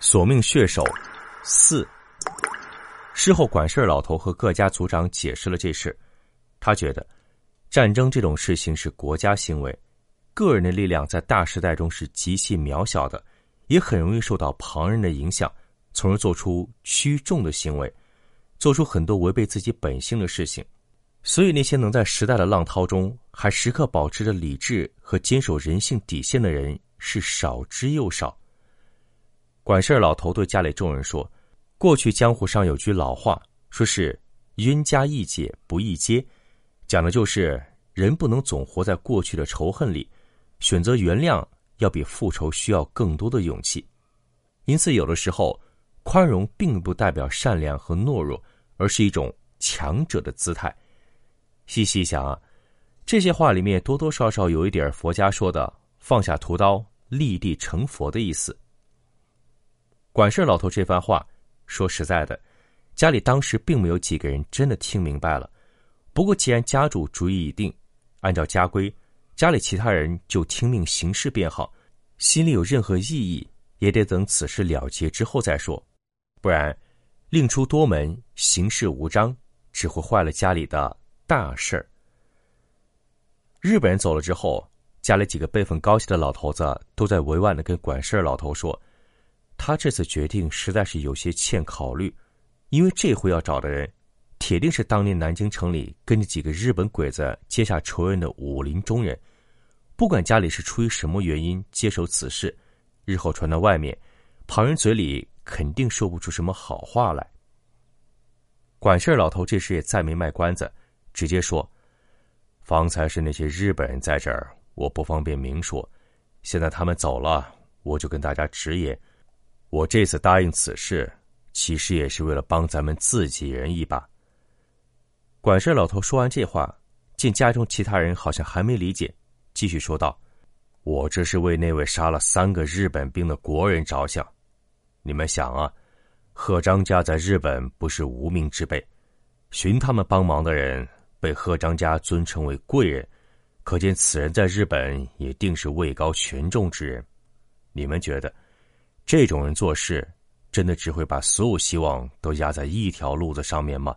索命血手四。事后，管事老头和各家族长解释了这事，他觉得战争这种事情是国家行为，个人的力量在大时代中是极其渺小的，也很容易受到旁人的影响，从而做出屈众的行为，做出很多违背自己本性的事情。所以，那些能在时代的浪涛中还时刻保持着理智和坚守人性底线的人是少之又少。管事儿老头对家里众人说：“过去江湖上有句老话，说是‘冤家宜解不宜结’，讲的就是人不能总活在过去的仇恨里，选择原谅要比复仇需要更多的勇气。因此，有的时候宽容并不代表善良和懦弱，而是一种强者的姿态。细细想啊，这些话里面多多少少有一点佛家说的‘放下屠刀，立地成佛’的意思。”管事老头这番话，说实在的，家里当时并没有几个人真的听明白了。不过，既然家主主意已定，按照家规，家里其他人就听命行事便好。心里有任何异议，也得等此事了结之后再说，不然另出多门，行事无章，只会坏了家里的大事儿。日本人走了之后，家里几个辈分高些的老头子都在委婉的跟管事老头说。他这次决定实在是有些欠考虑，因为这回要找的人，铁定是当年南京城里跟着几个日本鬼子结下仇怨的武林中人。不管家里是出于什么原因接手此事，日后传到外面，旁人嘴里肯定说不出什么好话来。管事老头这时也再没卖关子，直接说：“方才是那些日本人在这儿，我不方便明说。现在他们走了，我就跟大家直言。”我这次答应此事，其实也是为了帮咱们自己人一把。管事老头说完这话，见家中其他人好像还没理解，继续说道：“我这是为那位杀了三个日本兵的国人着想。你们想啊，贺张家在日本不是无名之辈，寻他们帮忙的人被贺张家尊称为贵人，可见此人在日本也定是位高权重之人。你们觉得？”这种人做事，真的只会把所有希望都压在一条路子上面吗？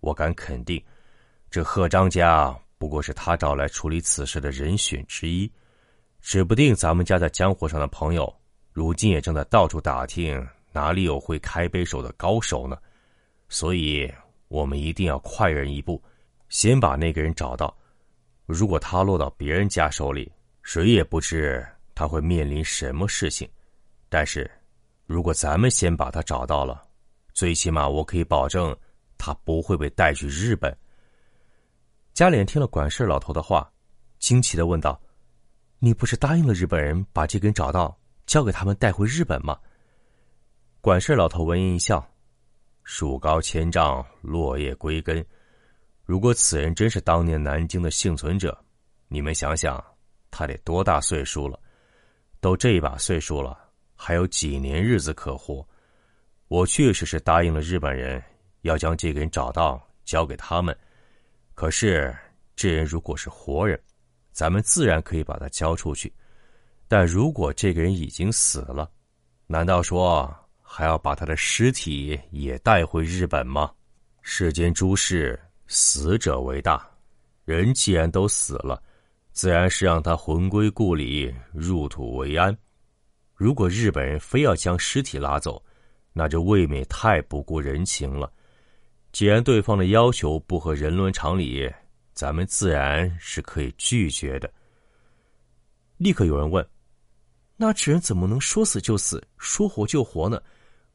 我敢肯定，这贺张家不过是他找来处理此事的人选之一。指不定咱们家在江湖上的朋友，如今也正在到处打听哪里有会开杯手的高手呢。所以，我们一定要快人一步，先把那个人找到。如果他落到别人家手里，谁也不知他会面临什么事情。但是，如果咱们先把他找到了，最起码我可以保证，他不会被带去日本。加脸听了管事老头的话，惊奇的问道：“你不是答应了日本人把这根找到，交给他们带回日本吗？”管事老头闻言一笑：“树高千丈，落叶归根。如果此人真是当年南京的幸存者，你们想想，他得多大岁数了？都这一把岁数了。”还有几年日子可活，我确实是答应了日本人，要将这个人找到交给他们。可是这人如果是活人，咱们自然可以把他交出去；但如果这个人已经死了，难道说还要把他的尸体也带回日本吗？世间诸事，死者为大。人既然都死了，自然是让他魂归故里，入土为安。如果日本人非要将尸体拉走，那就未免太不顾人情了。既然对方的要求不合人伦常理，咱们自然是可以拒绝的。立刻有人问：“那这人怎么能说死就死，说活就活呢？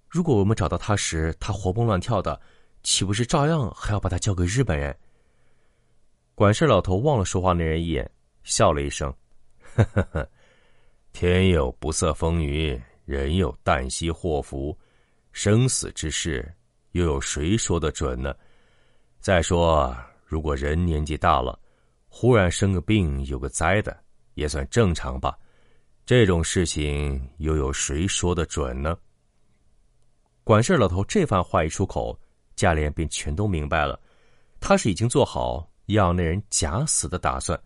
如果我们找到他时，他活蹦乱跳的，岂不是照样还要把他交给日本人？”管事老头望了说话那人一眼，笑了一声：“呵呵呵。”天有不测风云，人有旦夕祸福，生死之事，又有谁说得准呢？再说，如果人年纪大了，忽然生个病，有个灾的，也算正常吧。这种事情，又有谁说得准呢？管事老头这番话一出口，家里人便全都明白了，他是已经做好要那人假死的打算。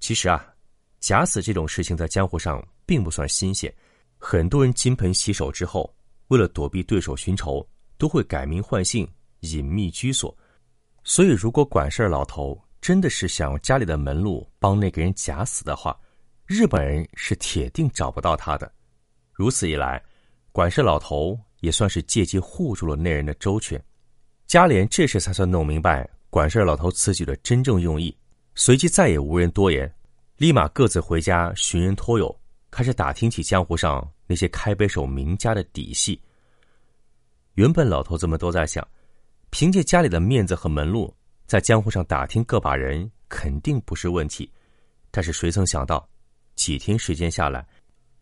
其实啊。假死这种事情在江湖上并不算新鲜，很多人金盆洗手之后，为了躲避对手寻仇，都会改名换姓，隐秘居所。所以，如果管事老头真的是想用家里的门路帮那个人假死的话，日本人是铁定找不到他的。如此一来，管事老头也算是借机护住了那人的周全。家里人这时才算弄明白管事老头此举的真正用意，随即再也无人多言，立马各自回家寻人托友，开始打听起江湖上那些开杯手名家的底细。原本老头子们都在想，凭借家里的面子和门路，在江湖上打听个把人肯定不是问题，但是谁曾想到，几天时间下来，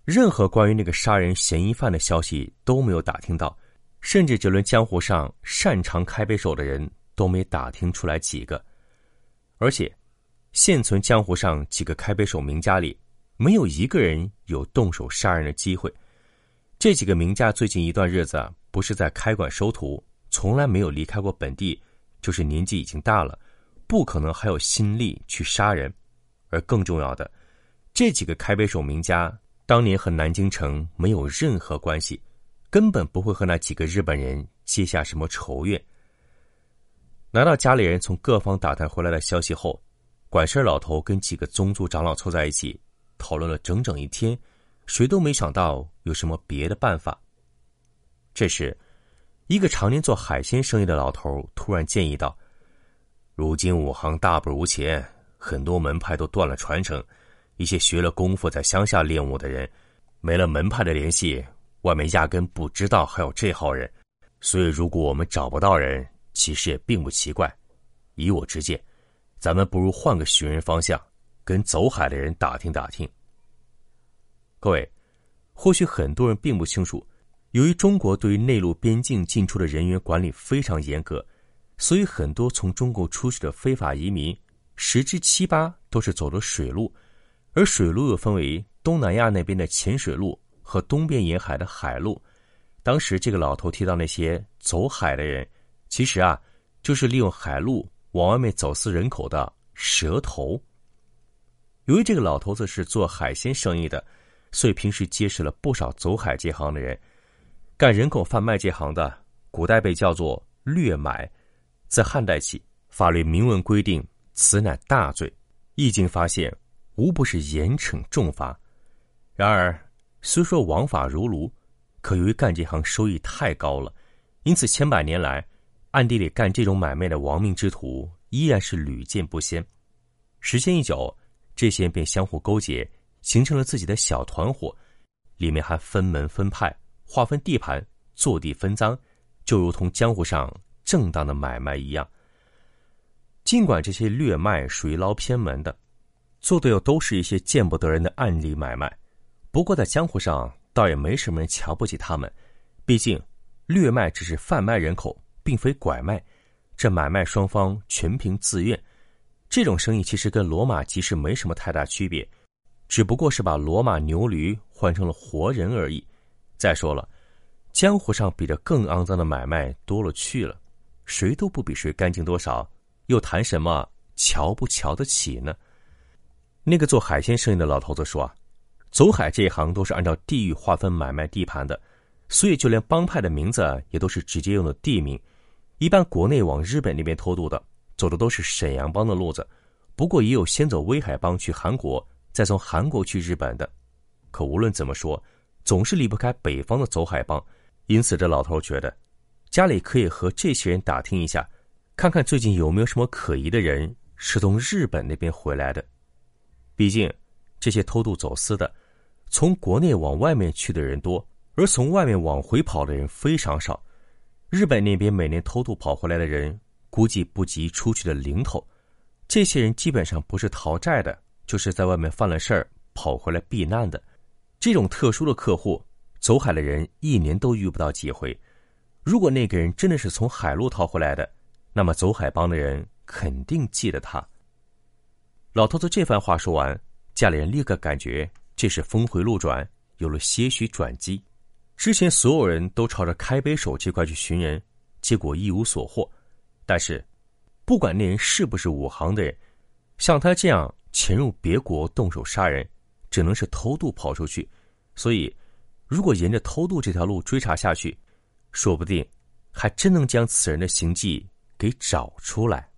任何关于那个杀人嫌疑犯的消息都没有打听到。甚至这轮江湖上擅长开杯手的人都没打听出来几个，而且，现存江湖上几个开杯手名家里，没有一个人有动手杀人的机会。这几个名家最近一段日子不是在开馆收徒，从来没有离开过本地，就是年纪已经大了，不可能还有心力去杀人。而更重要的，这几个开杯手名家当年和南京城没有任何关系。根本不会和那几个日本人结下什么仇怨。拿到家里人从各方打探回来的消息后，管事老头跟几个宗族长老凑在一起讨论了整整一天，谁都没想到有什么别的办法。这时，一个常年做海鲜生意的老头突然建议道：“如今武行大不如前，很多门派都断了传承，一些学了功夫在乡下练武的人，没了门派的联系。”外面压根不知道还有这号人，所以如果我们找不到人，其实也并不奇怪。以我之见，咱们不如换个寻人方向，跟走海的人打听打听。各位，或许很多人并不清楚，由于中国对于内陆边境进出的人员管理非常严格，所以很多从中国出去的非法移民，十之七八都是走的水路，而水路又分为东南亚那边的浅水路。和东边沿海的海路，当时这个老头提到那些走海的人，其实啊，就是利用海路往外面走私人口的蛇头。由于这个老头子是做海鲜生意的，所以平时结识了不少走海这行的人。干人口贩卖这行的，古代被叫做掠买，自汉代起，法律明文规定此乃大罪，一经发现，无不是严惩重罚。然而。虽说王法如炉，可由于干这行收益太高了，因此千百年来，暗地里干这种买卖的亡命之徒依然是屡见不鲜。时间一久，这些人便相互勾结，形成了自己的小团伙，里面还分门分派，划分地盘，坐地分赃，就如同江湖上正当的买卖一样。尽管这些掠卖属于捞偏门的，做的又都是一些见不得人的暗里买卖。不过，在江湖上倒也没什么人瞧不起他们，毕竟掠卖只是贩卖人口，并非拐卖。这买卖双方全凭自愿，这种生意其实跟罗马集市没什么太大区别，只不过是把罗马牛驴换成了活人而已。再说了，江湖上比这更肮脏的买卖多了去了，谁都不比谁干净多少，又谈什么瞧不瞧得起呢？那个做海鲜生意的老头子说。啊走海这一行都是按照地域划分买卖地盘的，所以就连帮派的名字也都是直接用的地名。一般国内往日本那边偷渡的，走的都是沈阳帮的路子。不过也有先走威海帮去韩国，再从韩国去日本的。可无论怎么说，总是离不开北方的走海帮。因此，这老头觉得，家里可以和这些人打听一下，看看最近有没有什么可疑的人是从日本那边回来的。毕竟，这些偷渡走私的。从国内往外面去的人多，而从外面往回跑的人非常少。日本那边每年偷渡跑回来的人，估计不及出去的零头。这些人基本上不是逃债的，就是在外面犯了事儿跑回来避难的。这种特殊的客户，走海的人一年都遇不到几回。如果那个人真的是从海路逃回来的，那么走海帮的人肯定记得他。老头子这番话说完，家里人立刻感觉。这是峰回路转，有了些许转机。之前所有人都朝着开杯手这块去寻人，结果一无所获。但是，不管那人是不是武行的人，像他这样潜入别国动手杀人，只能是偷渡跑出去。所以，如果沿着偷渡这条路追查下去，说不定还真能将此人的行迹给找出来。